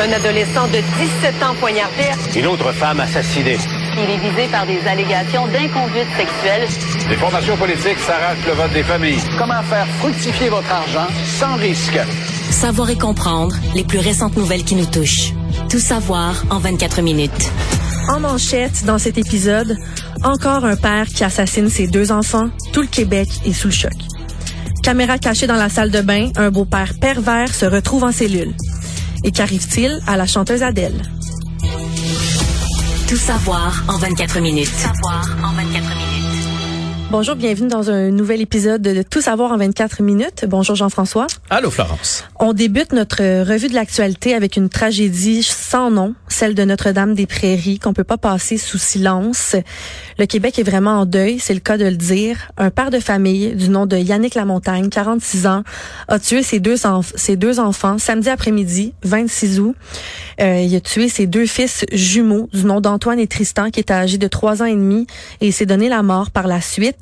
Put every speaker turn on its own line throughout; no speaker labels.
Un adolescent de 17 ans poignardé.
Une autre femme assassinée.
Il est visé par des allégations d'inconduite sexuelle.
Les formations politiques s'arrachent le vote des familles.
Comment faire fructifier votre argent sans risque?
Savoir et comprendre les plus récentes nouvelles qui nous touchent. Tout savoir en 24 minutes.
En manchette, dans cet épisode, encore un père qui assassine ses deux enfants. Tout le Québec est sous le choc. Caméra cachée dans la salle de bain, un beau-père pervers se retrouve en cellule. Et qu'arrive-t-il à la chanteuse Adèle?
Tout savoir en 24 minutes.
Savoir en 24 minutes.
Bonjour, bienvenue dans un nouvel épisode de Tout savoir en 24 minutes. Bonjour Jean-François.
Allô Florence.
On débute notre revue de l'actualité avec une tragédie sans nom, celle de Notre-Dame-des-Prairies, qu'on peut pas passer sous silence. Le Québec est vraiment en deuil, c'est le cas de le dire. Un père de famille du nom de Yannick Lamontagne, 46 ans, a tué ses deux, ses deux enfants samedi après-midi, 26 août. Euh, il a tué ses deux fils jumeaux du nom d'Antoine et Tristan, qui étaient âgés de trois ans et demi, et il s'est donné la mort par la suite.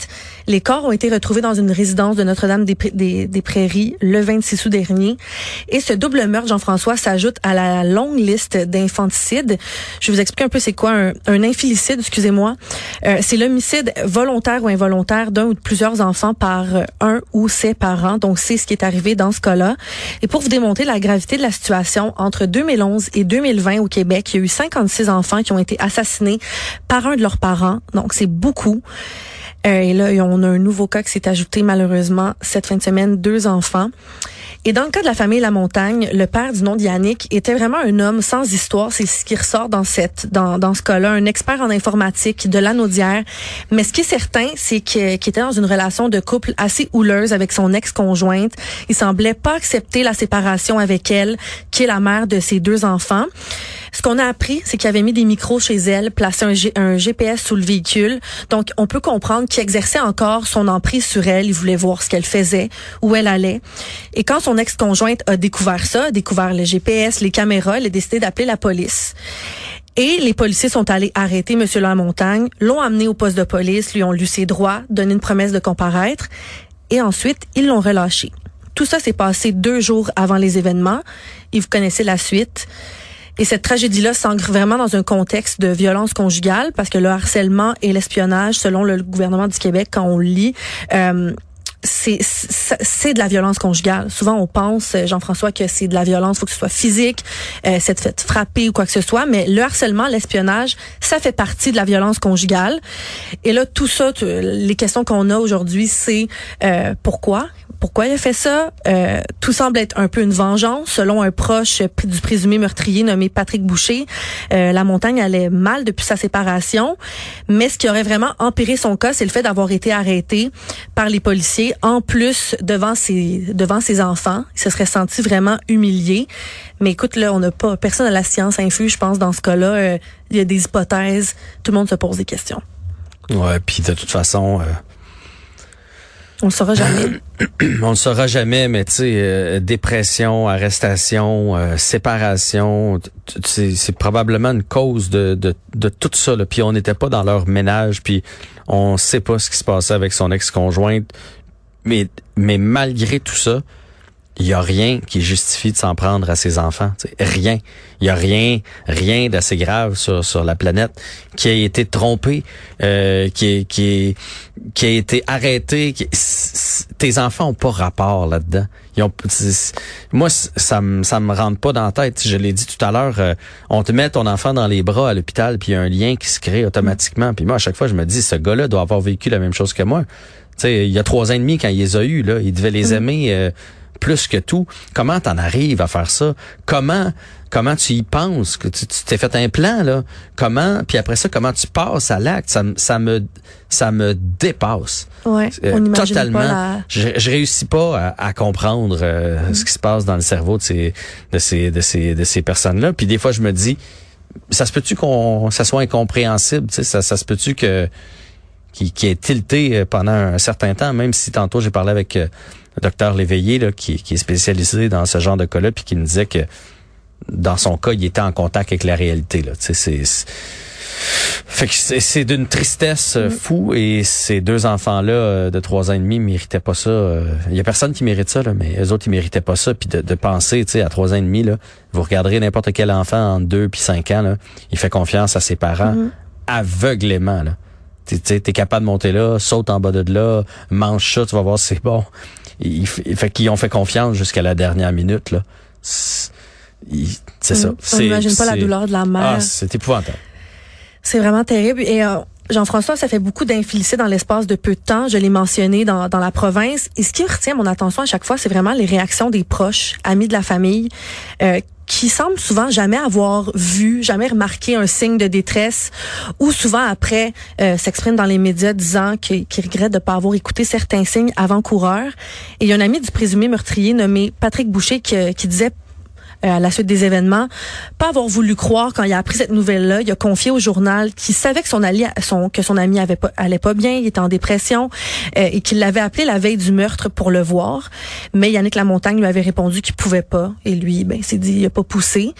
Les corps ont été retrouvés dans une résidence de Notre-Dame-des-Prairies le 26 août dernier. Et ce double meurtre, Jean-François, s'ajoute à la longue liste d'infanticides. Je vous explique un peu c'est quoi un, un infilicide, excusez-moi. Euh, c'est l'homicide volontaire ou involontaire d'un ou de plusieurs enfants par un ou ses parents. Donc, c'est ce qui est arrivé dans ce cas-là. Et pour vous démontrer la gravité de la situation, entre 2011 et 2020 au Québec, il y a eu 56 enfants qui ont été assassinés par un de leurs parents. Donc, c'est beaucoup. Euh, et là, on a un nouveau cas qui s'est ajouté malheureusement cette fin de semaine, deux enfants. Et dans le cas de la famille La Montagne, le père du nom de Yannick était vraiment un homme sans histoire. C'est ce qui ressort dans cette, dans, dans ce cas-là, un expert en informatique de l'anaudière. Mais ce qui est certain, c'est qu'il était dans une relation de couple assez houleuse avec son ex-conjointe. Il semblait pas accepter la séparation avec elle, qui est la mère de ses deux enfants. Ce qu'on a appris, c'est qu'il avait mis des micros chez elle, placé un, GPS sous le véhicule. Donc, on peut comprendre qu'il exerçait encore son emprise sur elle. Il voulait voir ce qu'elle faisait, où elle allait. Et quand son ex-conjointe a découvert ça, découvert le GPS, les caméras, elle a décidé d'appeler la police. Et les policiers sont allés arrêter M. Lamontagne, l'ont amené au poste de police, lui ont lu ses droits, donné une promesse de comparaître, et ensuite, ils l'ont relâché. Tout ça s'est passé deux jours avant les événements, et vous connaissez la suite. Et cette tragédie-là s'ancre vraiment dans un contexte de violence conjugale parce que le harcèlement et l'espionnage, selon le gouvernement du Québec, quand on lit, euh, c'est c'est de la violence conjugale. Souvent, on pense, Jean-François, que c'est de la violence, faut que ce soit physique, euh, c'est fait frapper ou quoi que ce soit. Mais le harcèlement, l'espionnage, ça fait partie de la violence conjugale. Et là, tout ça, les questions qu'on a aujourd'hui, c'est euh, pourquoi? Pourquoi il a fait ça? Euh, tout semble être un peu une vengeance. Selon un proche du présumé meurtrier nommé Patrick Boucher, euh, la montagne allait mal depuis sa séparation. Mais ce qui aurait vraiment empiré son cas, c'est le fait d'avoir été arrêté par les policiers, en plus devant ses devant ses enfants. Il se serait senti vraiment humilié. Mais écoute, là, on n'a pas personne à la science infuse, je pense, dans ce cas-là. Euh, il y a des hypothèses. Tout le monde se pose des questions.
Ouais, puis de toute façon.
On le saura jamais.
on le saura jamais, mais tu sais, euh, dépression, arrestation, euh, séparation, c'est probablement une cause de, de, de tout ça. Là. Puis on n'était pas dans leur ménage, puis on sait pas ce qui se passait avec son ex-conjointe. Mais, mais malgré tout ça, il y a rien qui justifie de s'en prendre à ses enfants. Rien. Il y a rien, rien d'assez grave sur, sur la planète qui a été trompé, euh, qui, qui, qui a été arrêté. Tes enfants ont pas rapport là-dedans. Ils moi, ça me ça me rentre pas dans la tête. Je l'ai dit tout à l'heure. euh, on te met ton enfant dans les bras à l'hôpital, puis il y a un lien qui se crée automatiquement. Puis moi, à chaque fois, je me dis, ce gars-là doit avoir vécu la même chose que moi. Tu sais, il y a trois ans et demi quand il les a eus, là, il devait les aimer euh, plus que tout. Comment t'en arrives à faire ça? Comment comment tu y penses que tu t'es fait un plan là? Comment puis après ça comment tu passes à l'acte? Ça, me- ça me ça me dépasse.
Ouais,
Euh,
on
totalement.
pas la...
Je, je réussis pas à, à comprendre euh, ce qui se passe dans le cerveau de ces de ces de ces de ces personnes-là. Puis des fois je me dis ça se peut-tu qu'on ça soit incompréhensible, tu sais, ça, ça se peut-tu que qui, qui est tilté euh, pendant un certain temps, même si tantôt j'ai parlé avec euh, le docteur Léveillé là, qui, qui est spécialisé dans ce genre de cas-là, puis qui me disait que dans son cas, il était en contact avec la réalité. Là. Tu sais, c'est, c'est- fait que c'est, c'est d'une tristesse euh, fou et ces deux enfants-là euh, de trois ans et demi méritaient pas ça. euh, Il y a personne qui mérite ça, là, mais eux autres, ils méritaient pas ça. Puis de, de penser, tu sais, à trois ans et demi, là, vous regarderez n'importe quel enfant en deux puis cinq ans, là, il fait confiance à ses parents aveuglément. Là. Tu t'es capable de monter là, saute en bas de là, mange ça, tu vas voir si c'est bon. Il, fait qu'ils ont fait confiance jusqu'à la dernière minute. là. C'est ça.
Mm. On n'imagine pas la douleur de la mère.
Ah, c'est épouvantable.
C'est vraiment terrible. Et euh, Jean-François, ça fait beaucoup d'infilicides dans l'espace de peu de temps. Je l'ai mentionné dans, dans la province. Et ce qui retient mon attention à chaque fois, c'est vraiment les réactions des proches, amis de la famille, euh, qui semblent souvent jamais avoir vu, jamais remarqué un signe de détresse, ou souvent après euh, s'expriment dans les médias disant qu'ils regrettent de ne pas avoir écouté certains signes avant-coureurs. Et il y a un ami du présumé meurtrier nommé Patrick Boucher qui, qui disait euh, à la suite des événements, pas avoir voulu croire quand il a appris cette nouvelle-là. Il a confié au journal qu'il savait que son, ali, son que son ami avait pas, allait pas bien, il était en dépression euh, et qu'il l'avait appelé la veille du meurtre pour le voir. Mais Yannick Lamontagne lui avait répondu qu'il pouvait pas et lui, ben, s'est dit, il a pas poussé.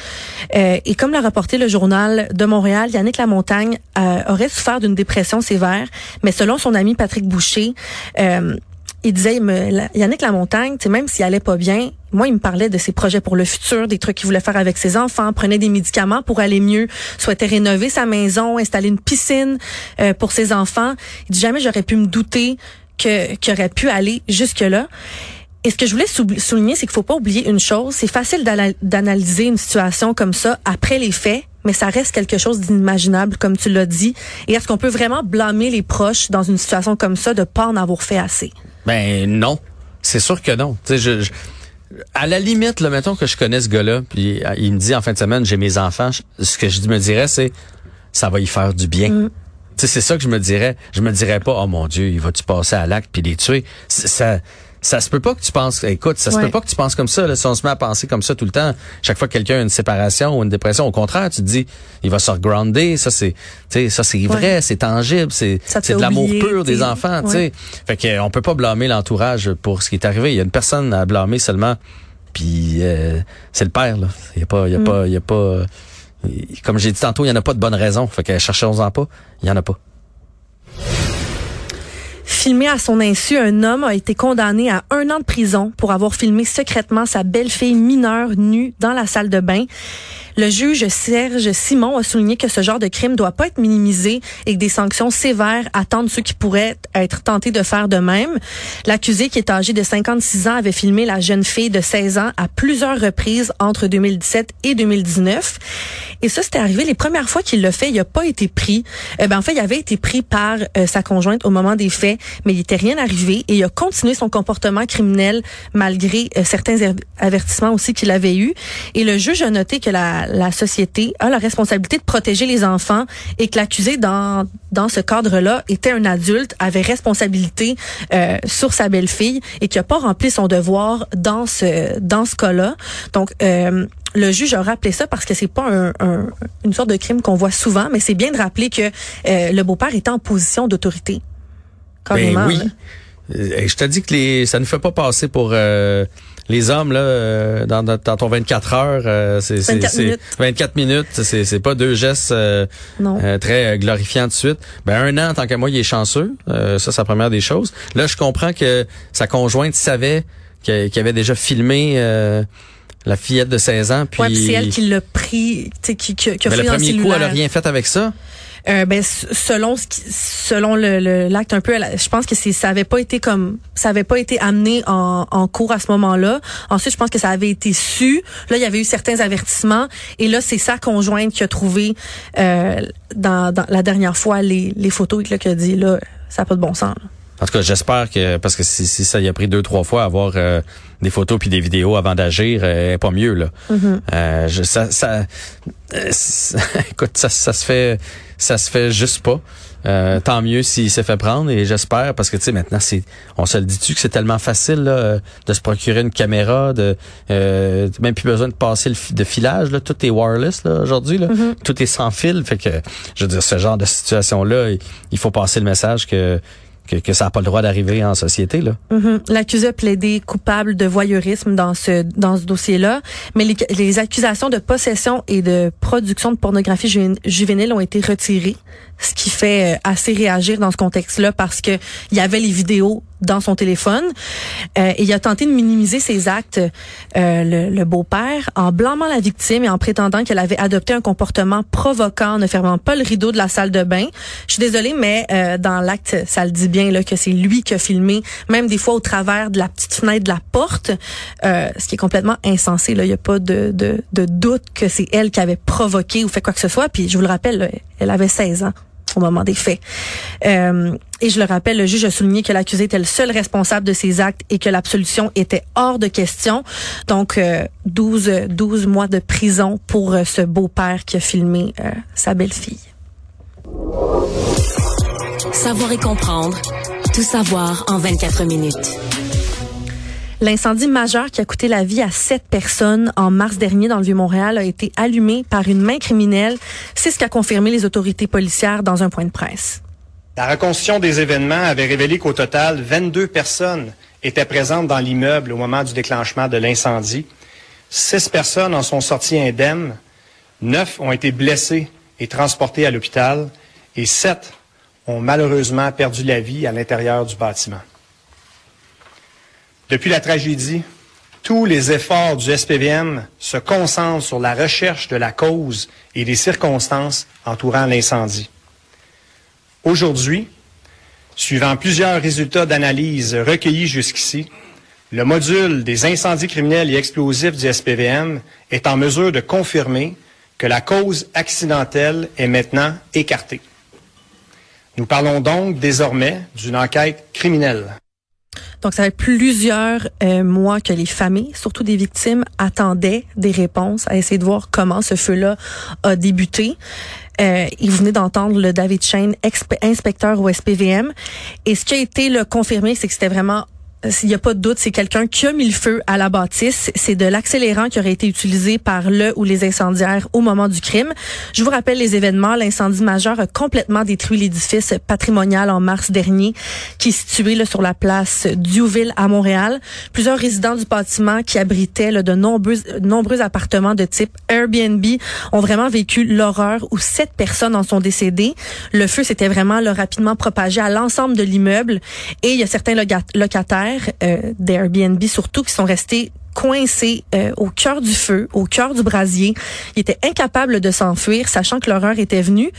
Euh, et comme l'a rapporté le journal de Montréal, Yannick Lamontagne euh, aurait souffert d'une dépression sévère, mais selon son ami Patrick Boucher, euh, il disait, me- la- Yannick Lamontagne, même s'il allait pas bien, moi, il me parlait de ses projets pour le futur, des trucs qu'il voulait faire avec ses enfants, prenait des médicaments pour aller mieux, souhaitait rénover sa maison, installer une piscine euh, pour ses enfants. Il dit jamais j'aurais pu me douter que qu'il aurait pu aller jusque là. Et ce que je voulais souligner, c'est qu'il faut pas oublier une chose. C'est facile d'ana- d'analyser une situation comme ça après les faits, mais ça reste quelque chose d'inimaginable, comme tu l'as dit. Et est-ce qu'on peut vraiment blâmer les proches dans une situation comme ça de pas en avoir fait assez?
Ben non, c'est sûr que non. Tu sais, je, je- à la limite, là, mettons que je connais ce gars-là, puis euh, il me dit en fin de semaine, j'ai mes enfants, je- ce que je me dirais, c'est ça va y faire du bien.
Mm.
Tu sais, c'est ça que je me dirais. Je me dirais pas, oh mon Dieu, il va-tu passer à l'acte puis les tuer? Ça, ça se peut pas que tu penses, écoute, ça se
Ouais.
peut pas que tu penses comme ça. Là, si on se met à penser comme ça tout le temps, chaque fois que quelqu'un a une séparation ou une dépression, au contraire, tu te dis, il va se regrounder. Ça c'est, tu sais, ça c'est vrai, c'est tangible, c'est, de l'amour pur des enfants. Tu sais, fait que on peut pas blâmer l'entourage pour ce qui est arrivé. Il y a une personne à blâmer seulement, puis euh, c'est le père. Là, il y a pas, il y a
Mm.
pas, il y a pas. comme j'ai dit tantôt, il y en a pas de bonne raison. Fait que cherchons-en pas. Il y en a pas.
Filmé à son insu, un homme a été condamné à un an de prison pour avoir filmé secrètement sa belle-fille mineure nue dans la salle de bain. Le juge Serge Simon a souligné que ce genre de crime doit pas être minimisé et que des sanctions sévères attendent ceux qui pourraient être tentés de faire de même. L'accusé, qui est âgé de 56 ans, avait filmé la jeune fille de 16 ans à plusieurs reprises entre 2017 et 2019. Et ça, c'était arrivé les premières fois qu'il l'a fait. Il n'a pas été pris. Euh, ben, en fait, il avait été pris par euh, sa conjointe au moment des faits, mais il n'était rien arrivé et il a continué son comportement criminel malgré euh, certains aver- avertissements aussi qu'il avait eu. Et le juge a noté que la, la société a la responsabilité de protéger les enfants et que l'accusé dans dans ce cadre-là était un adulte, avait responsabilité euh, sur sa belle-fille et qui a pas rempli son devoir dans ce dans ce cas-là. Donc euh, le juge a rappelé ça parce que c'est pas un, un- une sorte de crime qu'on voit souvent, mais c'est bien de rappeler que euh, le beau-père était en position d'autorité. Carrément,
Ben oui.
là.
Je te dis que les, ça ne fait pas passer pour euh, les hommes là euh, dans, dans, ton 24 heures. euh, c'est, c'est-
24
c'est-
minutes.
24 minutes. C'est, c'est pas deux gestes euh, euh, très glorifiants de suite. Ben un an, tant qu'à moi, il est chanceux. Euh, ça, c'est la première des choses. Là, je comprends que sa conjointe savait qui, qui avait déjà filmé euh, la fillette de 16 ans. Puis,
ouais, puis c'est elle qui l'a pris, tu sais, qui, qui, qui a
mais
fait
le
dans
premier coup, elle a rien fait avec ça.
Euh, ben selon ce qui, selon le l'acte un peu je pense que c'est ça avait pas été comme ça avait pas été amené en, en cours à ce moment-là. Ensuite je pense que ça avait été su. Là il y avait eu certains avertissements. Et là c'est sa conjointe qui a trouvé euh, dans, dans la dernière fois les, les photos et qui a dit là ça n'a pas de bon sens là.
En tout cas, j'espère que parce que si, si ça y a pris deux trois fois avoir euh, des photos puis des vidéos avant d'agir, euh, pas mieux là.
Mhm.
Euh, je, ça, ça, euh, ça- écoute, ça, ça se fait, ça se fait juste pas. Euh, tant mieux s'il s'est fait prendre et j'espère parce que tu sais maintenant c'est, on se le dit-tu que c'est tellement facile là, de se procurer une caméra, de euh, même plus besoin de passer le de filage là, tout est wireless là aujourd'hui là, tout est sans fil, fait que je veux dire ce genre de situation là, il, il faut passer le message que que, ça n'a pas le droit d'arriver en société là.
Mhm. L'accusé a plaidé coupable de voyeurisme dans ce dans ce dossier-là, mais les, accusations de possession et de production de pornographie juvénile- juvénile ont été retirées, ce qui fait euh, assez réagir dans ce contexte-là parce que il y avait les vidéos dans son téléphone Euh, et il a tenté de minimiser ses actes, euh, le, le beau-père, en blâmant la victime et en prétendant qu'elle avait adopté un comportement provoquant en ne fermant pas le rideau de la salle de bain. Je suis désolée, mais euh, dans l'acte, ça le dit bien là que c'est lui qui a filmé, même des fois au travers de la petite fenêtre de la porte, euh, ce qui est complètement insensé. Là, il y a pas de, de, de doute que c'est elle qui avait provoqué ou fait quoi que ce soit. Puis je vous le rappelle, là, elle avait 16 ans au moment des faits. Euh, et je le rappelle, le juge a souligné que l'accusé était le seul responsable de ces actes et que l'absolution était hors de question. Donc, euh, 12, euh, 12 mois de prison pour euh, ce beau-père qui a filmé euh, sa belle-fille.
Savoir et comprendre. Tout savoir en 24 minutes.
L'incendie majeur qui a coûté la vie à sept personnes en mars dernier dans le Vieux-Montréal a été allumé par une main criminelle. C'est ce qu'a confirmé les autorités policières dans un point de presse.
La reconstitution des événements avait révélé qu'au total, 22 personnes étaient présentes dans l'immeuble au moment du déclenchement de l'incendie. Six personnes en sont sorties indemnes, neuf ont été blessées et transportées à l'hôpital et sept ont malheureusement perdu la vie à l'intérieur du bâtiment. Depuis la tragédie, tous les efforts du SPVM se concentrent sur la recherche de la cause et des circonstances entourant l'incendie. Aujourd'hui, suivant plusieurs résultats d'analyse recueillis jusqu'ici, le module des incendies criminels et explosifs du SPVM est en mesure de confirmer que la cause accidentelle est maintenant écartée. Nous parlons donc désormais d'une enquête criminelle.
Donc, ça fait plusieurs euh, mois que les familles, surtout des victimes, attendaient des réponses à essayer de voir comment ce feu-là a débuté. Euh, vous venez d'entendre le David Shane, inspecteur au SPVM. Et ce qui a été le confirmé, c'est que c'était vraiment s'il n'y a pas de doute, c'est quelqu'un qui a mis le feu à la bâtisse. C'est de l'accélérant qui aurait été utilisé par le ou les incendiaires au moment du crime. Je vous rappelle les événements. L'incendie majeur a complètement détruit l'édifice patrimonial en mars dernier, qui est situé là, sur la place Diouville à Montréal. Plusieurs résidents du bâtiment qui abritaient là, de nombreux, nombreux appartements de type Airbnb ont vraiment vécu l'horreur où sept personnes en sont décédées. Le feu s'était vraiment là, rapidement propagé à l'ensemble de l'immeuble et il y a certains loga- locataires euh, d'Airbnb surtout qui sont restés coincés euh, au cœur du feu, au cœur du brasier. Ils étaient incapables de s'enfuir, sachant que l'horreur était venue.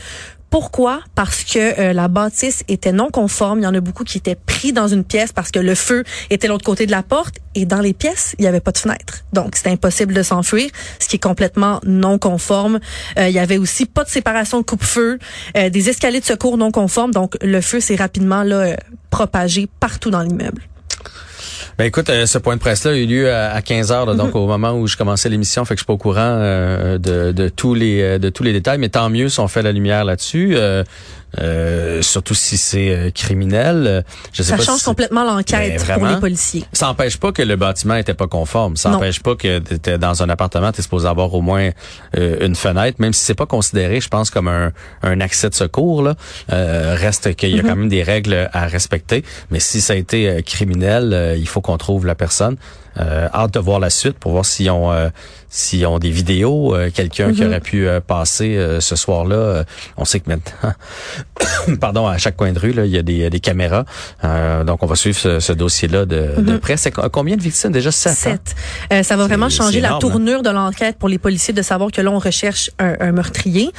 Pourquoi? Parce que euh, la bâtisse était non conforme. Il y en a beaucoup qui étaient pris dans une pièce parce que le feu était l'autre côté de la porte et dans les pièces, il n'y avait pas de fenêtre. Donc, c'était impossible de s'enfuir, ce qui est complètement non conforme. Euh, il y avait aussi pas de séparation de coupe-feu, euh, des escaliers de secours non conformes. Donc, le feu s'est rapidement là, euh, propagé partout dans l'immeuble.
Ben écoute, euh, ce point de presse-là a eu lieu à, à 15 heures, là, donc au moment où je commençais l'émission, fait que je suis pas au courant euh, de, de tous les euh, de tous les détails, mais tant mieux si on fait la lumière là-dessus. Euh, euh, surtout si c'est euh, criminel. Euh, Je sais
Ça
pas
change
si-
complètement l'enquête
Ben,
pour les policiers.
Ça n'empêche pas que le bâtiment était pas conforme. Ça n'empêche pas que tu étais dans un appartement, tu es supposé avoir au moins euh, une fenêtre, même si c'est pas considéré, je pense, comme un, un accès de secours. Là. Euh, reste qu'il y a
Mhm.
quand même des règles à respecter. Mais si ça a été euh, criminel, euh, il faut qu'on trouve la personne. Hâte de voir la suite pour voir s'ils ont s'ils ont des vidéos, quelqu'un qui
Mhm.
aurait pu passer ce soir-là. on sait que maintenant, pardon, à chaque coin de rue, là, il y a des, des caméras. donc on va suivre ce, ce dossier-là de, de
Mhm.
près. C'est combien de victimes? Déjà sept? hein?
Sept. Euh, ça va vraiment changer la
énorme, hein?
tournure de l'enquête pour les policiers de savoir que là, on recherche un, un meurtrier.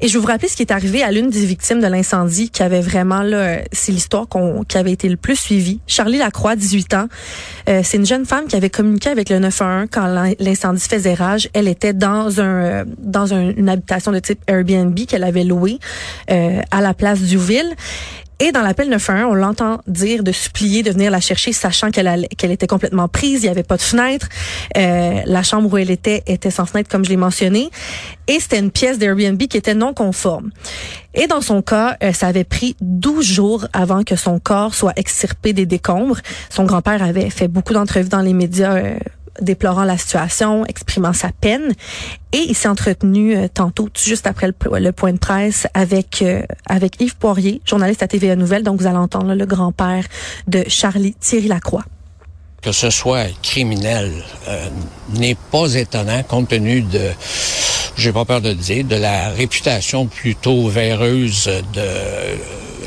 Et je vais vous rappeler ce qui est arrivé à l'une des victimes de l'incendie qui avait vraiment, là, euh, c'est l'histoire qu'on, qui avait été le plus suivie. Charlie Lacroix, 18 ans. Euh, c'est une jeune femme qui avait communiqué avec le 911 quand l'in- l'incendie faisait rage. Elle était dans un, dans un- une habitation de type Airbnb qu'elle avait louée euh, à la place Duville. Et dans l'appel 911, on l'entend dire de supplier de venir la chercher, sachant qu'elle était complètement prise, il n'y avait pas de fenêtre. Euh, la chambre où elle était était sans fenêtre, comme je l'ai mentionné. Et c'était une pièce d'Airbnb qui était non conforme. Et dans son cas, euh, ça avait pris 12 jours avant que son corps soit extirpé des décombres. Son grand-père avait fait beaucoup d'entrevues dans les médias. euh, déplorant la situation, exprimant sa peine. Et il s'est entretenu euh, tantôt, juste après le point de presse, avec euh, avec Yves Poirier, journaliste à TVA Nouvelle. Donc, vous allez entendre là, le grand-père de Charlie, Thierry Lacroix.
que ce soit criminel euh, n'est pas étonnant compte tenu de, j'ai pas peur de le dire, de la réputation plutôt véreuse de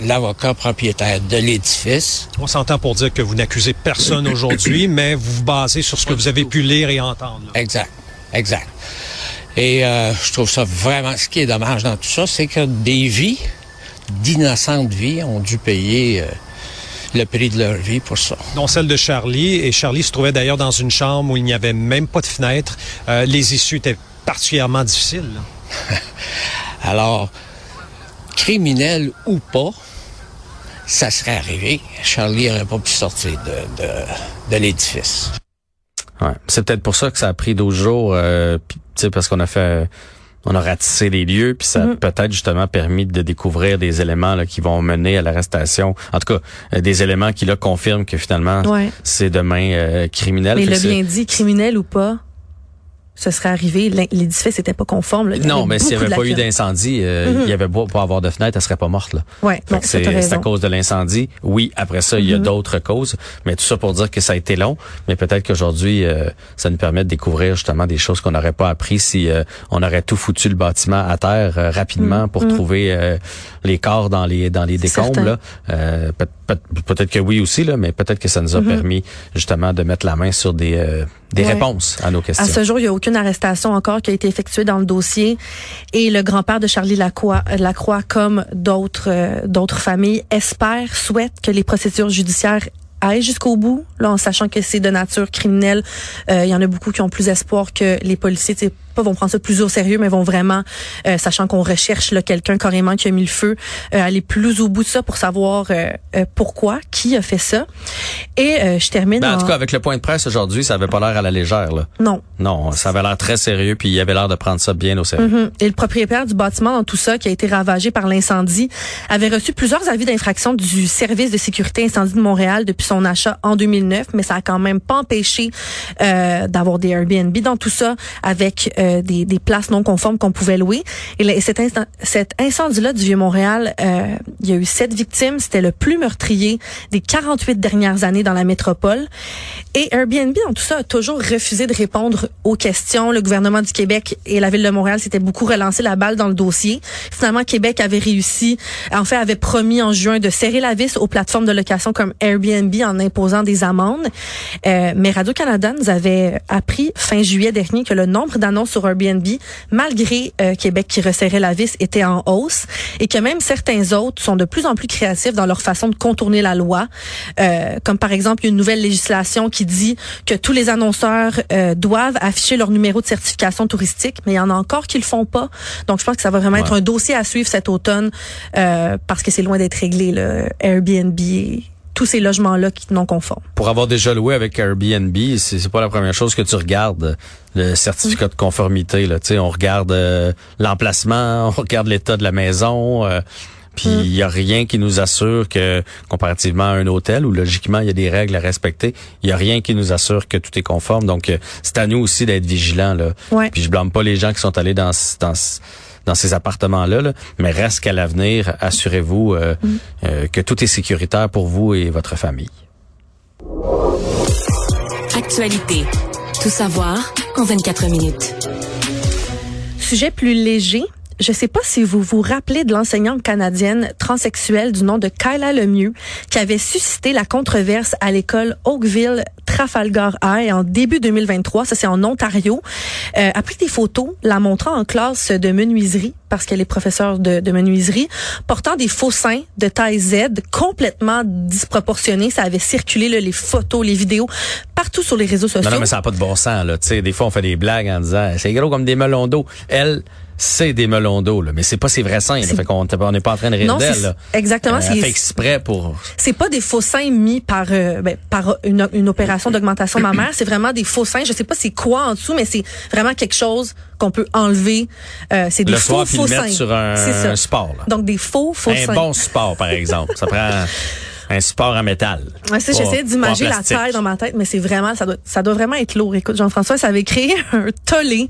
l'avocat propriétaire de l'édifice.
On s'entend pour dire que vous n'accusez personne aujourd'hui, mais vous vous basez sur ce que vous avez pu lire et entendre. là.
Exact, exact. Et euh, je trouve ça vraiment, ce qui est dommage dans tout ça, c'est que des vies, d'innocentes vies, ont dû payer euh, le prix de leur vie pour ça.
dont celle de Charlie. Et Charlie se trouvait d'ailleurs dans une chambre où il n'y avait même pas de fenêtre. Euh, les issues étaient particulièrement difficiles.
Alors, criminel ou pas, ça serait arrivé. Charlie n'aurait pas pu sortir de, de, de l'édifice.
Ouais. C'est peut-être pour ça que ça a pris 12 jours, euh, sais, parce qu'on a fait, on a ratissé les lieux, puis ça a
Mhm.
peut-être justement permis de découvrir des éléments là, qui vont mener à l'arrestation. En tout cas, euh, des éléments qui là confirment que finalement
Ouais.
c'est demain euh, criminel.
Mais il
c'est-
bien dit, criminel ou pas, ce serait arrivé. L'édifice n'était pas conforme. là.
Non, mais s'il n'y avait pas eu d'incendie, euh,
Mhm.
il y avait pas pour avoir de fenêtre, elle serait pas morte là.
Ouais,
c'est à cause de l'incendie. Oui, après ça, il y a
Mhm.
d'autres causes, mais tout ça pour dire que ça a été long. Mais peut-être qu'aujourd'hui, euh, ça nous permet de découvrir justement des choses qu'on n'aurait pas appris si euh, on aurait tout foutu le bâtiment à terre euh, rapidement
Mhm.
pour trouver euh, les corps dans les dans les décombres. Euh, peut- peut- peut-être que oui aussi, là, mais peut-être que ça nous a permis justement de mettre la main sur des euh, des
Ouais.
réponses à nos questions.
À ce jour, il a aucune arrestation encore qui a été effectuée dans le dossier. Et le grand-père de Charlie Lacroix, Lacroix comme d'autres euh, d'autres familles, espère, souhaite que les procédures judiciaires aillent jusqu'au bout, là, en sachant que c'est de nature criminelle. Euh, Il y en a beaucoup qui ont plus espoir que les policiers, pas vont prendre ça plus au sérieux, mais vont vraiment, euh, sachant qu'on recherche là, quelqu'un carrément qui a mis le feu, euh, aller plus au bout de ça pour savoir euh, euh, pourquoi, qui a fait ça. Et euh, je termine
Ben, en
en...
tout cas, avec le point de presse aujourd'hui, ça avait pas l'air à la légère. Là.
Non,
Non, ça avait l'air très sérieux, puis il avait l'air de prendre ça bien au sérieux.
Mhm. Et le propriétaire du bâtiment dans tout ça, qui a été ravagé par l'incendie, avait reçu plusieurs avis d'infraction du service de sécurité incendie de Montréal depuis son achat en 2009, mais ça a quand même pas empêché euh, d'avoir des Airbnb dans tout ça, avec euh, des, des places non conformes qu'on pouvait louer. Et, cet, incendie-là du Vieux-Montréal, euh, il y a eu sept victimes. C'était le plus meurtrier des 48 dernières années dans la métropole. Et Airbnb, dans tout ça, a toujours refusé de répondre aux questions. Le gouvernement du Québec et la ville de Montréal s'étaient beaucoup relancé la balle dans le dossier. Finalement, Québec avait réussi, en fait, avait promis en juin de serrer la vis aux plateformes de location comme Airbnb en imposant des amendes. Euh, mais Radio-Canada nous avait appris fin juillet dernier que le nombre d'annonces sur Airbnb, malgré euh, Québec qui resserrait la vis, était en hausse et que même certains autres sont de plus en plus créatifs dans leur façon de contourner la loi. Euh, comme par exemple, une nouvelle législation qui dit que tous les annonceurs euh, doivent afficher leur numéro de certification touristique, mais il y en a encore qui le font pas. Donc, je pense que ça va vraiment être un dossier à suivre cet automne euh, parce que c'est loin d'être réglé, le Airbnb tous ces logements-là qui non conformes.
Pour avoir déjà loué avec Airbnb, c'est pas la première chose que tu regardes le certificat de conformité. Là, Tu sais, on regarde euh, l'emplacement, on regarde l'état de la maison. euh, puis il y a rien qui nous assure que, comparativement à un hôtel où logiquement il y a des règles à respecter, il y a rien qui nous assure que tout est conforme. Donc euh, c'est à nous aussi d'être vigilants là.
Ouais.
Puis je blâme pas les gens qui sont allés dans dans ce- dans ces appartements-là, là, mais reste qu'à l'avenir, assurez-vous euh, euh, que tout est sécuritaire pour vous et votre famille.
Actualité. Tout savoir en 24 minutes.
Sujet plus léger. Je sais pas si vous vous rappelez de l'enseignante canadienne transsexuelle du nom de Kyla Lemieux qui avait suscité la controverse à l'école Oakville Trafalgar High en début 2023. Ça, c'est en Ontario. Euh, a pris des photos la montrant en classe de menuiserie parce qu'elle est professeure de, de, menuiserie, portant des faux seins de taille Z complètement disproportionnés. Ça avait circulé là, les photos, les vidéos partout sur les réseaux sociaux.
Non, non mais ça n'a pas de bon sens. Là. sais, des fois, on fait des blagues en disant c'est gros comme des melons d'eau. Elle, c'est des melons d'eau, là, mais c'est pas ses vrais seins. Là, fait qu'on on n'est pas en train de rire d'elle.
Exactement.
Euh, elle fait exprès pour.
C'est pas des faux seins mis par euh, ben, par une, une opération d'augmentation mammaire. C'est vraiment des faux seins. Je sais pas c'est quoi en dessous, mais c'est vraiment quelque chose qu'on peut enlever. Euh, c'est des
le
faux
soir,
faux
le
seins.
sur un, un sport. Là.
Donc des faux faux
un
seins.
Un bon sport, par exemple. Ça prend un support en métal.
Ouais, c'est j'essaie d'imaginer la taille dans ma tête, mais c'est vraiment ça doit ça doit vraiment être lourd. Écoute, Jean-François, ça avait créé un tollé.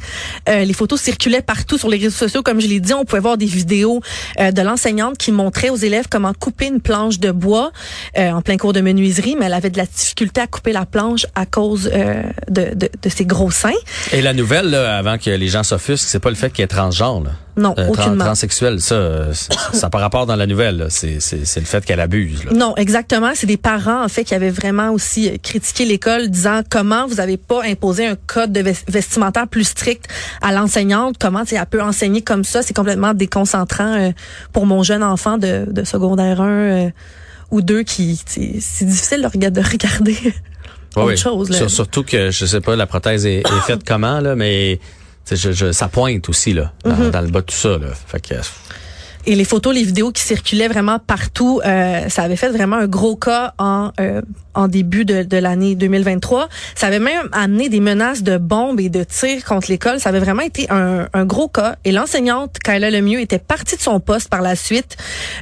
Euh, les photos circulaient partout sur les réseaux sociaux, comme je l'ai dit. On pouvait voir des vidéos euh, de l'enseignante qui montrait aux élèves comment couper une planche de bois euh, en plein cours de menuiserie, mais elle avait de la difficulté à couper la planche à cause euh, de, de, de, ses gros seins.
Et la nouvelle, là, avant que les gens s'offusquent, c'est pas le fait qu'elle est transgenre. Là.
Non,
euh,
aucunement.
Transsexuel, ça, ça par rapport dans la nouvelle. C'est le fait qu'elle abuse. Là.
Non, exactement. C'est des parents en fait qui avaient vraiment aussi critiqué l'école, disant comment vous n'avez pas imposé un code de vestimentaire plus strict à l'enseignante. Comment elle peut enseigner comme ça C'est complètement déconcentrant euh, pour mon jeune enfant de, de secondaire 1 euh, ou 2 qui c'est difficile de regarder. De regarder.
Oui,
autre chose, là.
Surtout que je sais pas la prothèse est, est faite comment là, mais je, je, ça pointe aussi là, dans, mm -hmm. dans le bas de tout ça. Là. Fait que,
et les photos, les vidéos qui circulaient vraiment partout, euh, ça avait fait vraiment un gros cas en euh, en début de, de l'année 2023. Ça avait même amené des menaces de bombes et de tirs contre l'école. Ça avait vraiment été un, un gros cas. Et l'enseignante, Kyla Lemieux, était partie de son poste par la suite.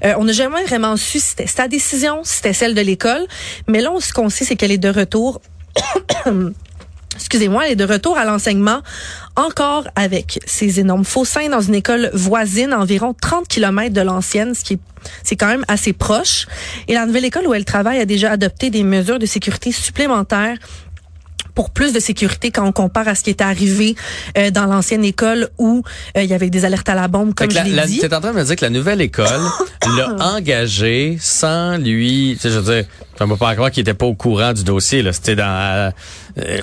Euh, on n'a jamais vraiment su si c'était sa décision, si c'était celle de l'école. Mais là, ce qu'on sait, c'est qu'elle est de retour. Excusez-moi, elle est de retour à l'enseignement encore avec ses énormes faux seins dans une école voisine à environ 30 km de l'ancienne, ce qui est c'est quand même assez proche. Et la nouvelle école où elle travaille a déjà adopté des mesures de sécurité supplémentaires pour plus de sécurité quand on compare à ce qui était arrivé euh, dans l'ancienne école où euh, il y avait des alertes à la bombe, comme je l'ai dit.
Tu es en train de me dire que la nouvelle école l'a engagé sans lui... Tu sais, je veux dire, on ne peut pas croire qu'il était pas au courant du dossier. Là. C'était dans... Euh,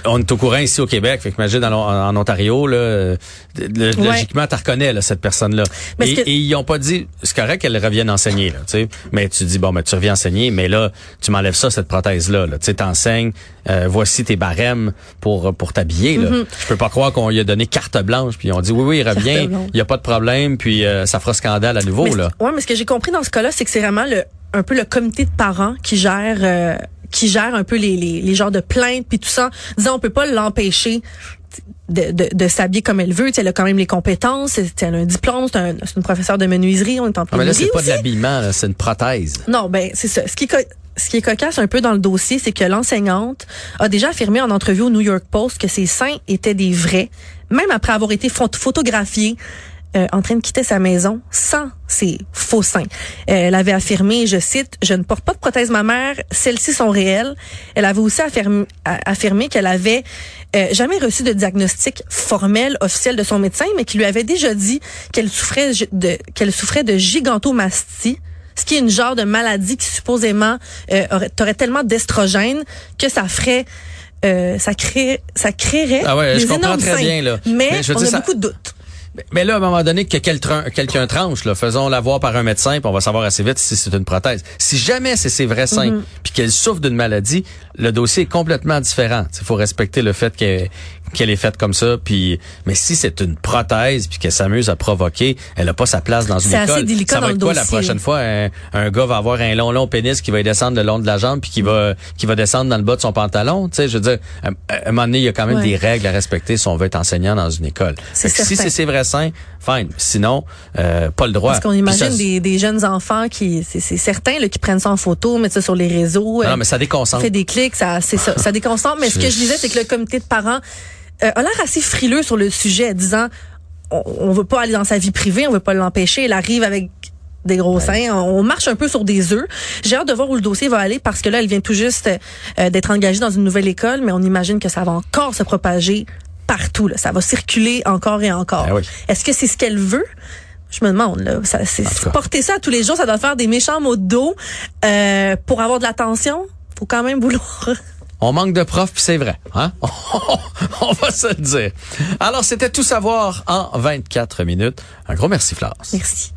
on est au courant ici au Québec. Fait que imagine en, en Ontario, là, euh, ouais. logiquement, tu reconnais là, cette personne-là. Et, que... et, ils ont pas dit, c'est correct qu'elle revienne enseigner, là, tu sais. Mais tu dis, bon, ben, tu reviens enseigner, mais là, tu m'enlèves ça, cette prothèse-là. Là. Tu sais, t'enseignes, euh, voici tes barèmes pour pour t'habiller. Mm -hmm. Je peux pas croire qu'on lui a donné carte blanche, puis on dit, oui, oui, il revient, il y a pas de problème, puis euh, ça fera scandale à nouveau.
Mais
là.
Ouais, mais ce que j'ai compris dans ce cas-là, c'est que c'est vraiment le un peu le comité de parents qui gère euh, qui gère un peu les, les, les genres de plaintes puis tout ça, disant on peut pas l'empêcher de, de, de s'habiller comme elle veut. elle a quand même les compétences. Elle a un diplôme. C'est un, une professeure de menuiserie. On est en
ah, Mais là, c'est pas de l'habillement, c'est une prothèse.
Non, ben c'est ça. Ce qui ce qui est cocasse un peu dans le dossier, c'est que l'enseignante a déjà affirmé en entrevue au New York Post que ses seins étaient des vrais, même après avoir été photographiée euh, en train de quitter sa maison sans ses faux seins. Euh, elle avait affirmé, je cite, je ne porte pas de prothèse mammaire, celles-ci sont réelles. Elle avait aussi affirmé, affirmé qu'elle avait euh, jamais reçu de diagnostic formel officiel de son médecin, mais qui lui avait déjà dit qu'elle souffrait de qu'elle souffrait de gigantomastie ce qui est une genre de maladie qui supposément euh, aurait, aurait tellement d'estrogène que ça ferait euh, ça crée ça créerait
ah ouais,
des
je comprends très
seins.
bien là.
Mais,
Mais je
on
dire,
a
ça-
beaucoup de doutes.
Mais là, à un moment donné, que quelqu'un tranche, là, faisons la voir par un médecin, puis on va savoir assez vite si c'est une prothèse. Si jamais c'est ses vrais seins,
Mhm.
puis qu'elle souffre d'une maladie, le dossier est complètement différent. Il faut respecter le fait qu'elle qu'elle est faite comme ça. Puis, mais si c'est une prothèse, puis qu'elle s'amuse à provoquer, elle a pas sa place dans une
C'est assez
école.
délicat
ça va
dans
être
le
quoi la prochaine fois? Un, un gars va avoir un long long pénis qui va y descendre le long de la jambe, puis qui va qui va descendre dans le bas de son pantalon? Tu sais, je veux dire, à, à un moment donné, il y a quand même
Ouais.
des règles à respecter si on veut être enseignant dans une école. Si c'est ses vrais seins, fine. Sinon, euh, pas le droit.
Parce qu'on imagine
ça,
des, des jeunes enfants qui, c'est c'est certain, là, qui prennent ça en photo, mettent ça sur les réseaux.
Non,
euh,
mais ça déconcentre.
fait des clics, ça, c'est ça, ça déconcentre. Mais ce que je disais, c'est que le comité de parents euh, a l'air assez frileux sur le sujet, disant on, on veut pas aller dans sa vie privée, on veut pas l'empêcher. Elle arrive avec des gros seins. On marche un peu sur des œufs. J'ai hâte de voir où le dossier va aller parce que là, elle vient tout juste euh, d'être engagée dans une nouvelle école, mais on imagine que ça va encore se propager partout. Là. Ça va circuler encore et encore.
Ben oui.
Est-ce que c'est ce qu'elle veut? Je me demande, là, ça, c'est, porter ça tous les jours, ça doit faire des méchants mots de dos. Euh, pour avoir de l'attention, faut quand même vouloir.
On manque de profs, c'est vrai. Hein? On va se le dire. Alors, c'était tout savoir en 24 minutes. Un gros merci, Florence.
Merci.